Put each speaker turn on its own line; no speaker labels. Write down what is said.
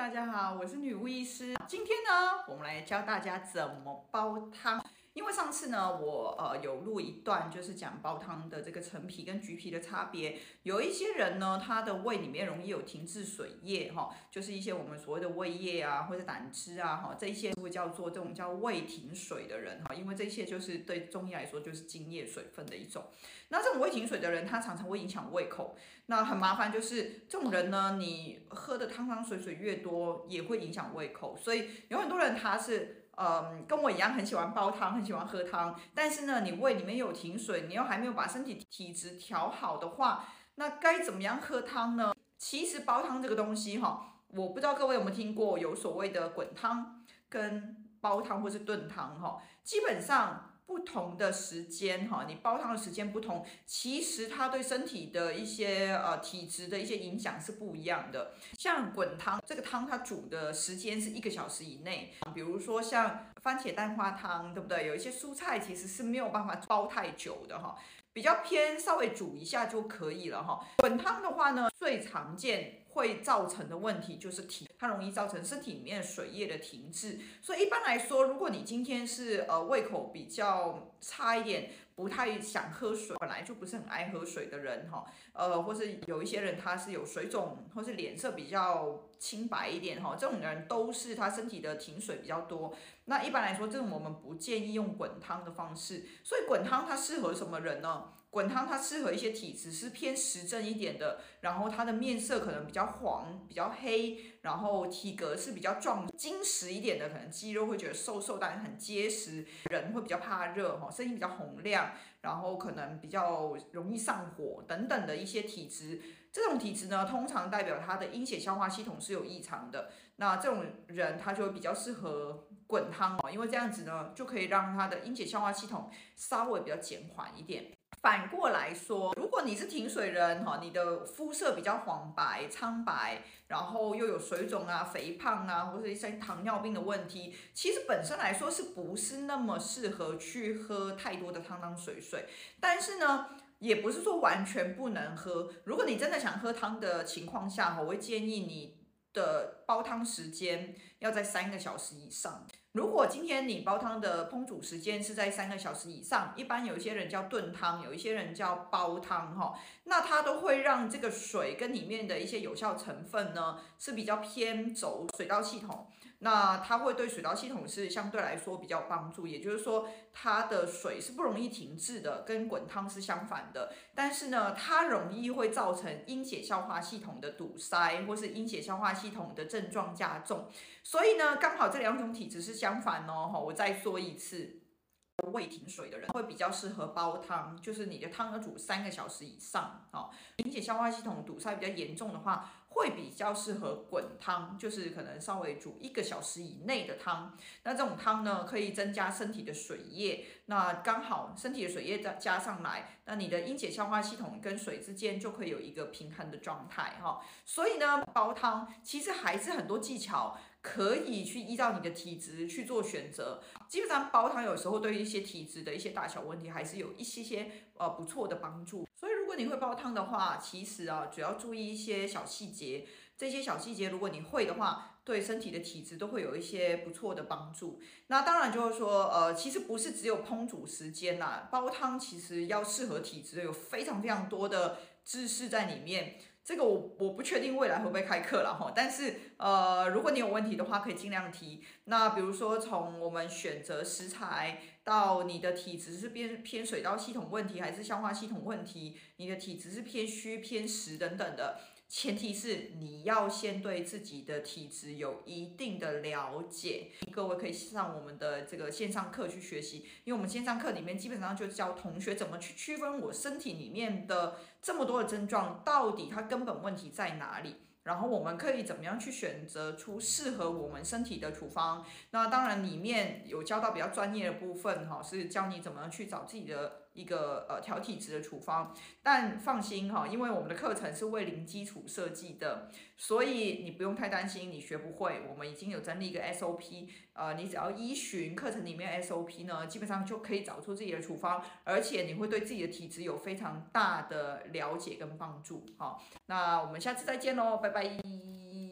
大家好，我是女巫医师。今天呢，我们来教大家怎么煲汤。因为上次呢，我呃有录一段，就是讲煲汤的这个陈皮跟橘皮的差别。有一些人呢，他的胃里面容易有停滞水液哈，就是一些我们所谓的胃液啊，或者胆汁啊哈，这一些会叫做这种叫胃停水的人哈。因为这些就是对中医来说就是津液水分的一种。那这种胃停水的人，他常常会影响胃口。那很麻烦，就是这种人呢，你喝的汤汤水水越多，也会影响胃口。所以有很多人他是。嗯，跟我一样很喜欢煲汤，很喜欢喝汤。但是呢，你胃里面有停水，你又还没有把身体体质调好的话，那该怎么样喝汤呢？其实煲汤这个东西哈，我不知道各位有没有听过，有所谓的滚汤跟煲汤或是炖汤哈，基本上。不同的时间哈，你煲汤的时间不同，其实它对身体的一些呃体质的一些影响是不一样的。像滚汤这个汤，它煮的时间是一个小时以内。比如说像番茄蛋花汤，对不对？有一些蔬菜其实是没有办法煲太久的哈，比较偏稍微煮一下就可以了哈。滚汤的话呢，最常见。会造成的问题就是停，它容易造成身体里面水液的停滞。所以一般来说，如果你今天是呃胃口比较差一点，不太想喝水，本来就不是很爱喝水的人哈，呃，或是有一些人他是有水肿，或是脸色比较清白一点哈，这种人都是他身体的停水比较多。那一般来说，这种我们不建议用滚汤的方式。所以滚汤它适合什么人呢？滚汤它适合一些体质是偏实症一点的，然后他的面色可能比较黄、比较黑，然后体格是比较壮、精实一点的，可能肌肉会觉得瘦瘦，但很结实，人会比较怕热哈，声音比较洪亮，然后可能比较容易上火等等的一些体质。这种体质呢，通常代表他的阴血消化系统是有异常的。那这种人他就会比较适合滚汤哦，因为这样子呢，就可以让他的阴血消化系统稍微比较减缓一点。反过来说，如果你是停水人哈，你的肤色比较黄白、苍白，然后又有水肿啊、肥胖啊，或者一些糖尿病的问题，其实本身来说是不是那么适合去喝太多的汤汤水水？但是呢，也不是说完全不能喝。如果你真的想喝汤的情况下，我会建议你的煲汤时间要在三个小时以上。如果今天你煲汤的烹煮时间是在三个小时以上，一般有一些人叫炖汤，有一些人叫煲汤哈，那它都会让这个水跟里面的一些有效成分呢是比较偏走水道系统。那它会对水道系统是相对来说比较帮助，也就是说它的水是不容易停滞的，跟滚汤是相反的。但是呢，它容易会造成阴血消化系统的堵塞，或是阴血消化系统的症状加重。所以呢，刚好这两种体质是相反哦。我再说一次。胃停水的人会比较适合煲汤，就是你的汤要煮三个小时以上啊。阴血消化系统堵塞比较严重的话，会比较适合滚汤，就是可能稍微煮一个小时以内的汤。那这种汤呢，可以增加身体的水液，那刚好身体的水液再加上来，那你的阴解消化系统跟水之间就可以有一个平衡的状态哈。所以呢，煲汤其实还是很多技巧。可以去依照你的体质去做选择。基本上煲汤有时候对一些体质的一些大小问题还是有一些些呃不错的帮助。所以如果你会煲汤的话，其实啊，主要注意一些小细节。这些小细节如果你会的话，对身体的体质都会有一些不错的帮助。那当然就是说，呃，其实不是只有烹煮时间啦，煲汤其实要适合体质有非常非常多的知识在里面。这个我我不确定未来会不会开课了哈，但是呃，如果你有问题的话，可以尽量提。那比如说从我们选择食材到你的体质是偏偏水道系统问题还是消化系统问题，你的体质是偏虚偏实等等的。前提是你要先对自己的体质有一定的了解。各位可以上我们的这个线上课去学习，因为我们线上课里面基本上就教同学怎么去区分我身体里面的这么多的症状，到底它根本问题在哪里。然后我们可以怎么样去选择出适合我们身体的处方？那当然里面有教到比较专业的部分哈，是教你怎么样去找自己的一个呃调体质的处方。但放心哈，因为我们的课程是为零基础设计的，所以你不用太担心你学不会。我们已经有整理一个 SOP，呃，你只要依循课程里面 SOP 呢，基本上就可以找出自己的处方，而且你会对自己的体质有非常大的了解跟帮助。好，那我们下次再见喽，拜拜。